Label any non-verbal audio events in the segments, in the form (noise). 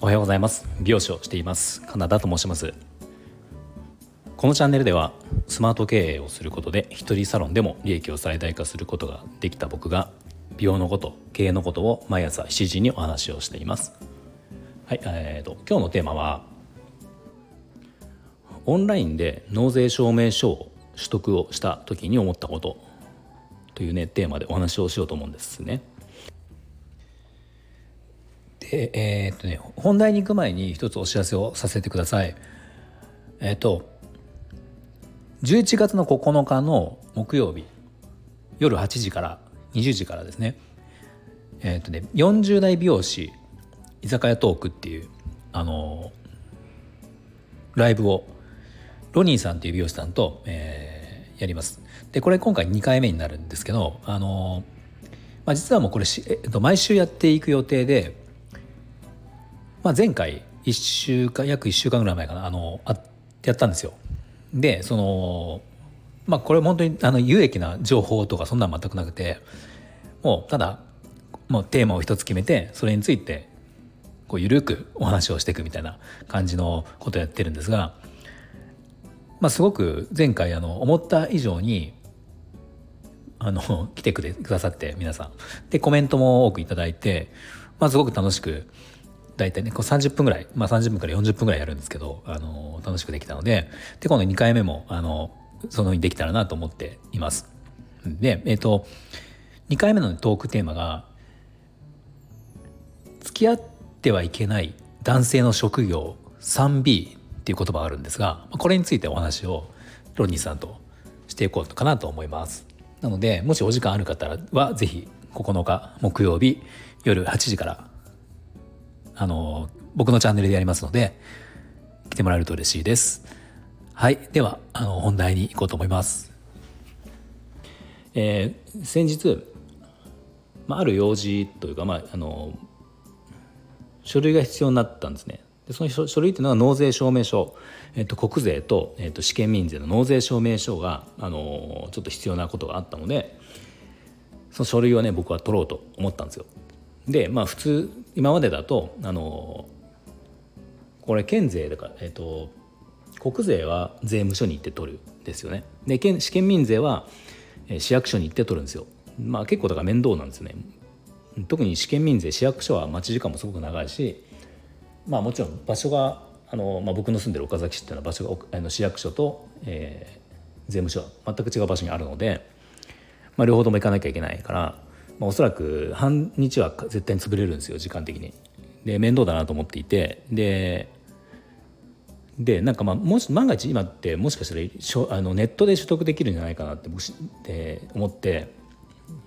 おはようございます。美容師をしています。カナダと申します。このチャンネルではスマート経営をすることで一人サロンでも利益を最大化することができた僕が美容のこと経営のことを毎朝7時にお話をしています。はい、えーと、今日のテーマはオンラインで納税証明書を取得をした時に思ったこと。というねテーマでお話をしようと思うんですね。でえー、っとね本題に行く前に一つお知らせをさせてください。えー、っと11月の9日の木曜日夜8時から20時からですねえー、っとね40代美容師居酒屋トークっていうあのライブをロニーさんっていう美容師さんと、えー、やります。でこれ今回2回目になるんですけどあの、まあ、実はもうこれし、えっと、毎週やっていく予定で、まあ、前回1週間約1週間ぐらい前かなあのあやったんですよ。でそのまあこれ本当にあの有益な情報とかそんなの全くなくてもうただもうテーマを一つ決めてそれについてこう緩くお話をしていくみたいな感じのことをやってるんですが、まあ、すごく前回あの思った以上にあの (laughs) 来てくれくださって皆さんでコメントも多く頂いて、まあ、すごく楽しく大体ねこう30分ぐらい、まあ、30分から40分ぐらいやるんですけどあの楽しくできたのでで今度2回目もあのそのようにできたらなと思っています。でえっ、ー、と2回目のトークテーマが付き合ってはいけない男性の職業 3B っていう言葉があるんですがこれについてお話をロニーさんとしていこうかなと思います。なのでもしお時間ある方は是非9日木曜日夜8時からあの僕のチャンネルでやりますので来てもらえると嬉しいです。はい。ではあの本題に行こうと思います。えー、先日、まあ、ある用事というか、まあ、あの書類が必要になったんですね。でその書類っていうのは納税証明書、えっと、国税と,、えっと試験民税の納税証明書が、あのちょっと必要なことがあったのでその書類をね僕は取ろうと思ったんですよ。でまあ普通今までだと、あのこれ県税だから、えっと、国税は税務署に行って取るんですよね。で県試験民税は市役所に行って取るんですよ。まあ結構だから面倒なんですよね。特に試験民税市役所は待ち時間もすごく長いしまあもちろん場所があの、まあ、僕の住んでる岡崎市っていうのは場所があの市役所と、えー、税務署は全く違う場所にあるので、まあ、両方とも行かなきゃいけないから、まあ、おそらく半日は絶対に潰れるんですよ時間的に。で面倒だなと思っていてででなんかまあもし万が一今ってもしかしたらしょあのネットで取得できるんじゃないかなって僕って思って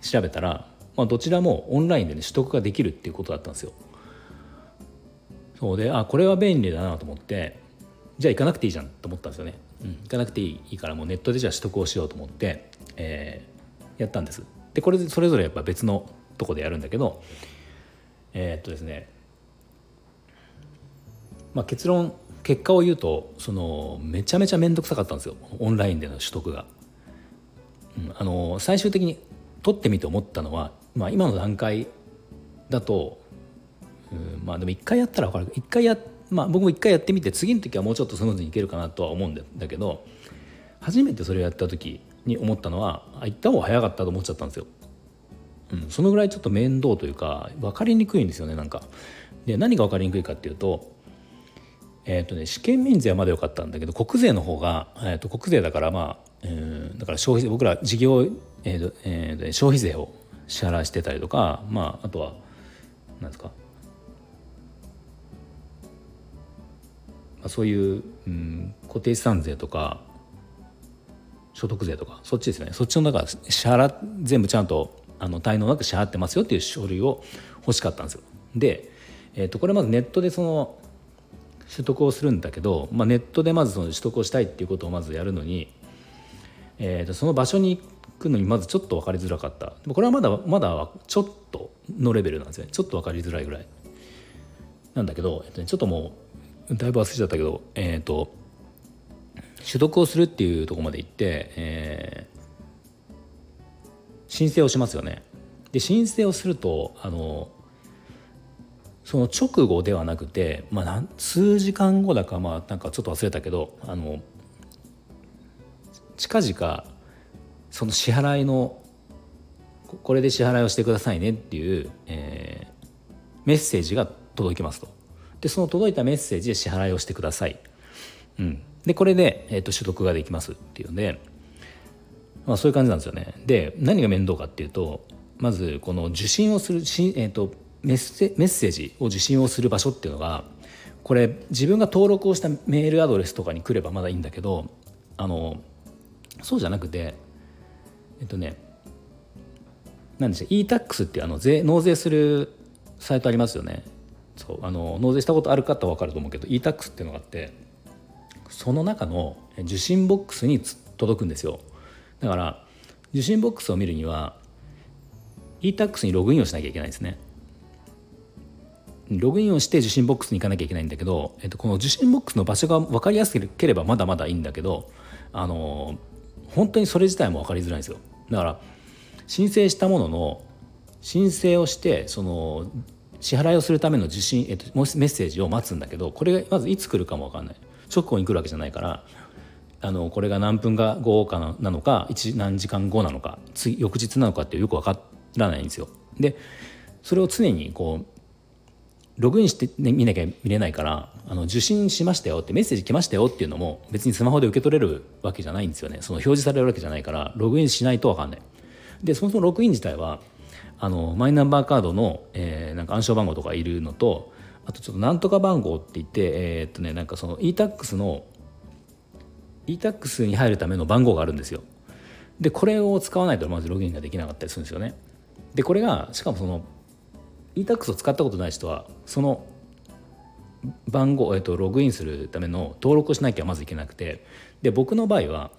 調べたらまあ、どちらもオンラインでね取得ができるっていうことだったんですよ。そうであこれは便利だなと思ってじゃあ行かなくていいじゃんと思ったんですよね。うん、行かなくていいからもうネットでじゃあ取得をしようと思って、えー、やったんです。でこれでそれぞれやっぱ別のとこでやるんだけどえー、っとですねまあ結論結果を言うとそのめちゃめちゃ面倒くさかったんですよオンラインでの取得が。うん、あの最終的に取ってみて思ったのはまあ、今の段階だと、うん、まあでも一回やったら分かる一回やまあ僕も一回やってみて次の時はもうちょっとスムーズにいけるかなとは思うんだけど初めてそれをやった時に思ったのは行った方が早かったと思っちゃったんですよ。うん、そのぐらいちょっと面倒というか分かりにくいんですよねなんか。で何が分かりにくいかっていうとえーとね、試験民税はまだ良かったんだけど国税の方が、えー、と国税だからまあ、えー、だから消費税僕ら事業、えーとえー、消費税を支払いしてたりとか、まあ、あとは何ですか、そういう、うん、固定資産税とか所得税とかそっちですね。そっちの中支払全部ちゃんとあの滞納なく支払ってますよっていう書類を欲しかったんですよ。で、えー、とこれまずネットでその取得をするんだけど、まあ、ネットでまずその取得をしたいっていうことをまずやるのに、えー、とその場所に行くのにまずちょっと分かりづらかった。これはまだまだちょっとのレベルなんですね。ちょっと分かりづらいぐらい。なんだけど、えっとね、ちょっともうだいぶ忘れちゃったけどえっ、ー、と取得をするっていうとこまで行って、えー、申請をしますよね。で申請をするとあのその直後ではなくて、まあ、数時間後だかまあなんかちょっと忘れたけどあの近々その支払いのこれで支払いをしてくださいねっていう、えー、メッセージが届きますとでその届いたメッセージで支払いをしてください、うん、でこれで、えーと、取得ができますっていうので、まあ、そういう感じなんですよね。で何が面倒かっていうとまずこの受信をするし、えーと、メッセメッセージを受信をする場所っていうのがこれ自分が登録をしたメールアドレスとかに来ればまだいいんだけどあのそうじゃなくてえっとね何でしょう e-tax っていうあの税納税するサイトありますよね。そうあの納税したことある方は分かると思うけど e-tax っていうのがあってその中の受信ボックスに届くんですよ。だから受信ボックスを見るには e-tax にログインをしなきゃいけないんですね。ログインをして受信ボックスに行かなきゃいけないんだけど、えっと、この受信ボックスの場所が分かりやすければまだまだいいんだけどあの本当にそれ自体も分かりづらいんですよ。だから申請したものの申請をしてその支払いをするための受信、えっと、メッセージを待つんだけどこれがまずいつ来るかも分かんない。直後に来るわけじゃないからあのこれが何分か後かなのか何時間後なのか次翌日なのかってよく分からないんですよ。でそれを常にこうログインして、ね、見なきゃ見れないからあの受信しましたよってメッセージ来ましたよっていうのも別にスマホで受け取れるわけじゃないんですよね。その表示されるわけじゃないからログインしないと分かんない。でそもそもログイン自体はあのマイナンバーカードの、えー、なんか暗証番号とかいるのとあとちょっとなんとか番号って言ってえー、っとねなんかその e-tax の e-tax に入るための番号があるんですよ。でこれを使わないとまずログインができなかったりするんですよね。でこれがしかもその e-tax を使ったことない人はその番号、えっと、ログインするための登録をしなきゃまずいけなくてで僕の場合は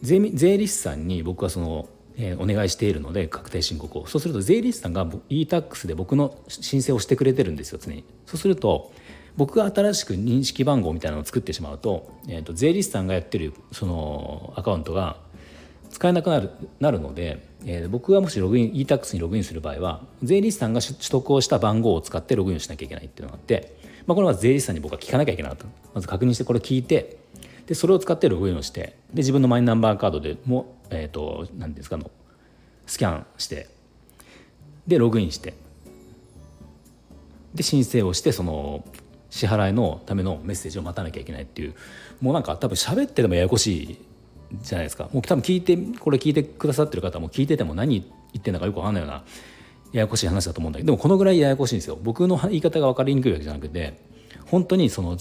税税理士さんに僕はその、えー、お願いしているので確定申告を。そうすると税理士さんが e-tax で僕の申請をしてくれてるんですよ常に。そうすると僕が新しく認識番号みたいなのを作ってしまうと,、えーと、税理士さんがやってるそのアカウントが使えなくなるなるので、えー、僕がもしログイン e-tax にログインする場合は税理士さんが取得をした番号を使ってログインをしなきゃいけないっていうのがあって、まあ、これは税理士さんに僕は聞かなきゃいけなかった。まず確認してこれ聞いてでそれを使ってログインをしてで自分のマイナンバーカードでもえっ、ー、と何ですかのスキャンしてでログインしてで申請をしてその支払いのためのメッセージを待たなきゃいけないっていうもうなんか多分喋っててもややこしいじゃないですか。もう多分聞いてこれ聞いてくださってる方も聞いてても何言ってんだかよく分かんないようなややこしい話だと思うんだけどでもこのぐらいややこしいんですよ。僕の言い方が分かりにくいわけじゃなくて本当にその、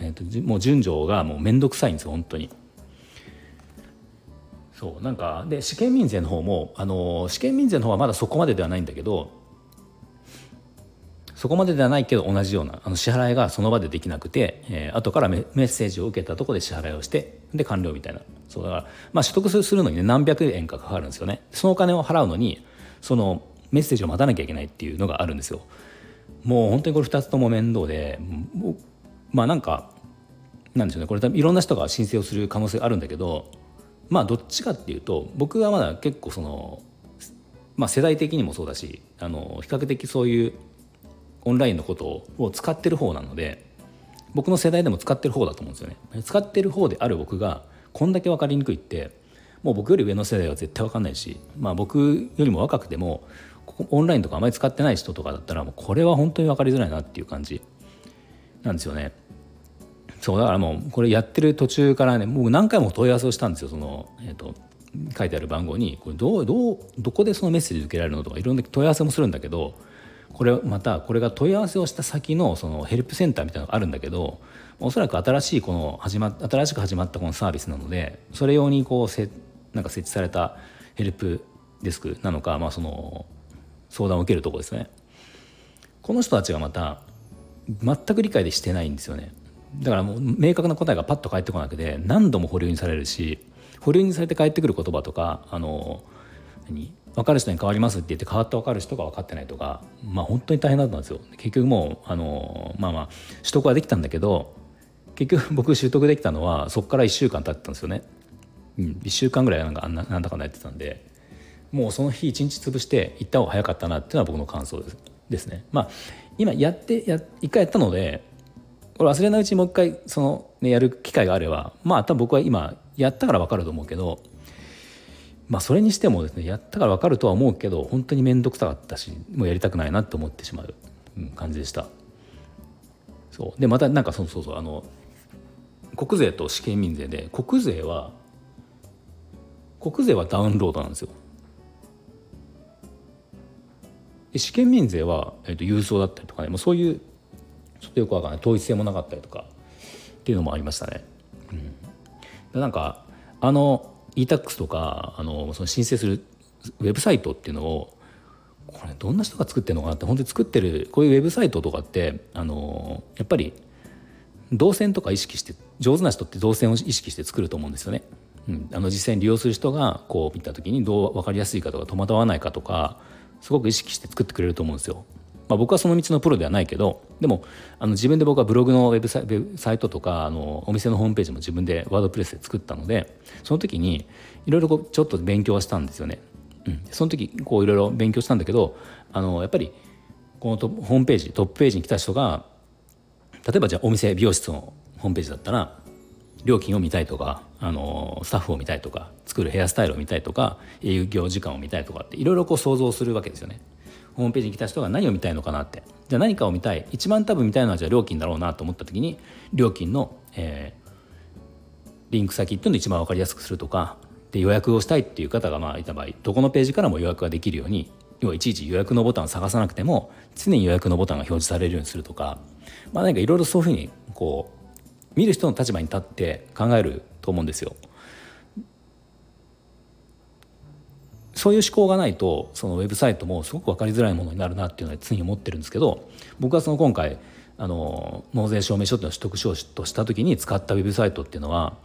えーと、もう順序がもう面倒くさいんですよ本当に。そうなんかで試験民税の方もあの試験民税の方はまだそこまでではないんだけどそこまでではないけど同じようなあの支払いがその場でできなくて、えー、後からメッセージを受けたとこで支払いをしてで完了みたいな。そうだから、まあ、取得するのに、ね、何百円かかかるんですよね。そのお金を払うのにそのメッセージを待たなきゃいけないっていうのがあるんですよ。もう本当にこれ2つとも面倒でまあなんかなんでしょうねこれいろんな人が申請をする可能性あるんだけどまあどっちかっていうと僕はまだ結構そのまあ世代的にもそうだしあの比較的そういうオンラインのことを使ってる方なので僕の世代でも使ってる方だと思うんですよね使ってる方である僕がこんだけ分かりにくいってもう僕より上の世代は絶対分かんないし、まあ、僕よりも若くてもオンラインとかあまり使ってない人とかだったらもうこれは本当に分かりづらいなっていう感じなんですよね。そうだからもうこれやってる途中からね僕何回も問い合わせをしたんですよその、えーと、書いてある番号に。これどうどうどこでそのメッセージ受けられるのとかいろんな問い合わせもするんだけどこれまたこれが問い合わせをした先のそのヘルプセンターみたいなのがあるんだけどおそらく新しいこの始ま新しく始まったこのサービスなのでそれ用にこうせなんか設置されたヘルプデスクなのか、まあ、その相談を受けるとこですね。この人たちがまた全く理解でしてないんですよね。だからもう明確な答えがパッと返ってこなくて何度も保留にされるし保留にされて返ってくる言葉とかあの何？分かる人に変わりますって言って変わった分かる人が分かってないとかまあ本当に大変だったんですよ。結局もうあのまあまあ取得はできたんだけど結局 (laughs) 僕習得できたのはそこから1週間経ってたんですよね。うん、1週間ぐらいなんかなんだかんだやってたんでもうその日一日潰して行った方が早かったなっていうのは僕の感想です。ですね。まあ今やってや一回やったのでこれ忘れないうちにもう一回その、ね、やる機会があればまあ多分僕は今やったから分かると思うけどまあそれにしてもですねやったから分かるとは思うけど本当に面倒くさかったしもうやりたくないなって思ってしまう、感じでした。そうでまたなんかそうそうそうあの国税と試験民税で国税は国税はダウンロードなんですよ試験民税は、えー、と郵送だったりとかねもうそういうちょっとよくわかんない統一性もなかったりとかっていうのもありましたね。うん、なんかあの e-tax とかあのその申請するウェブサイトっていうのをこれどんな人が作ってるのかなって本当に作ってるこういうウェブサイトとかってあのやっぱり動線とか意識して上手な人って動線を意識して作ると思うんですよね。うん、あの実際に利用する人がこう見た時にどう分かりやすいかとか戸惑わないかとかすごく意識して作ってくれると思うんですよ。まあ、僕はその道のプロではないけどでもあの自分で僕はブログのウェブサイトとかあのお店のホームページも自分でワードプレスで作ったのでその時にいろいろちょっと勉強はしたんですよね。うん、その時こういろいろ勉強したんだけどあのやっぱりこのホームページトップページに来た人が例えばじゃあお店美容室のホームページだったら料金を見たいとかあのスタッフを見たいとか作るヘアスタイルを見たいとか営業時間を見たいとかっていろいろこう想像するわけですよね。ホームページに来た人が何を見たいのかなってじゃあ何かを見たい一番多分見たいのはじゃあ料金だろうなと思った時に料金の、えー、リンク先っていうのを一番分かりやすくするとかで予約をしたいっていう方がまあいた場合どこのページからも予約ができるように要はいちいち予約のボタンを探さなくても常に予約のボタンが表示されるようにするとか、まあ、何かいろいろそういうふうにこう見る人の立場に立って考えると思うんですよ。そういう思考がないとそのウェブサイトもすごく分かりづらいものになるなっていうのは常に思ってるんですけど僕はその今回あの納税証明書っていうのを取得証とした時に使ったウェブサイトっていうのは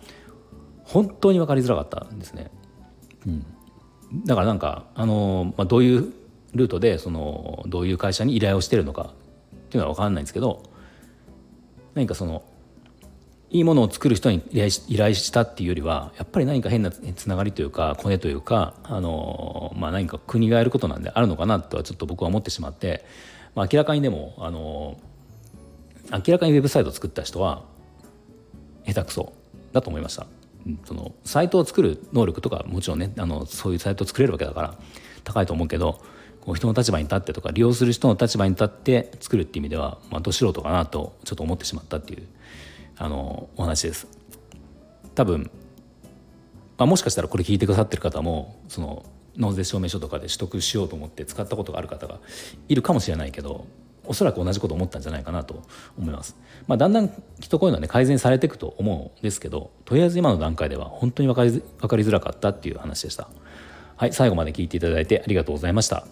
本当に分かりづらかったんですね。うん、だからなんかあの、まあ、どういうルートでそのどういう会社に依頼をしてるのかっていうのは分かんないんですけど何かそのいいものを作る人に依頼したっていうよりはやっぱり何か変なつながりというかコネというかあの、まあ、何か国がやることなんであるのかなとはちょっと僕は思ってしまって、まあ、明らかにでもあの明らかにウェブサイトを作った人は下手くそだと思いました。そのサイトを作る能力とかもちろんねあのそういうサイトを作れるわけだから高いと思うけどこう人の立場に立ってとか利用する人の立場に立って作るっていう意味では、まあ、ど素人かなとちょっと思ってしまったっていうあのお話です。多分、まあ、もしかしたらこれ聞いてくださってる方もその納税証明書とかで取得しようと思って使ったことがある方がいるかもしれないけどおそらく同じこと思ったんじゃないかなと思います。まあ、だんだんきっとこういうのはね改善されていくと思うんですけどとりあえず今の段階では本当に分かり分かりづらかったっていう話でした。はい、最後まで聞いていただいてありがとうございました。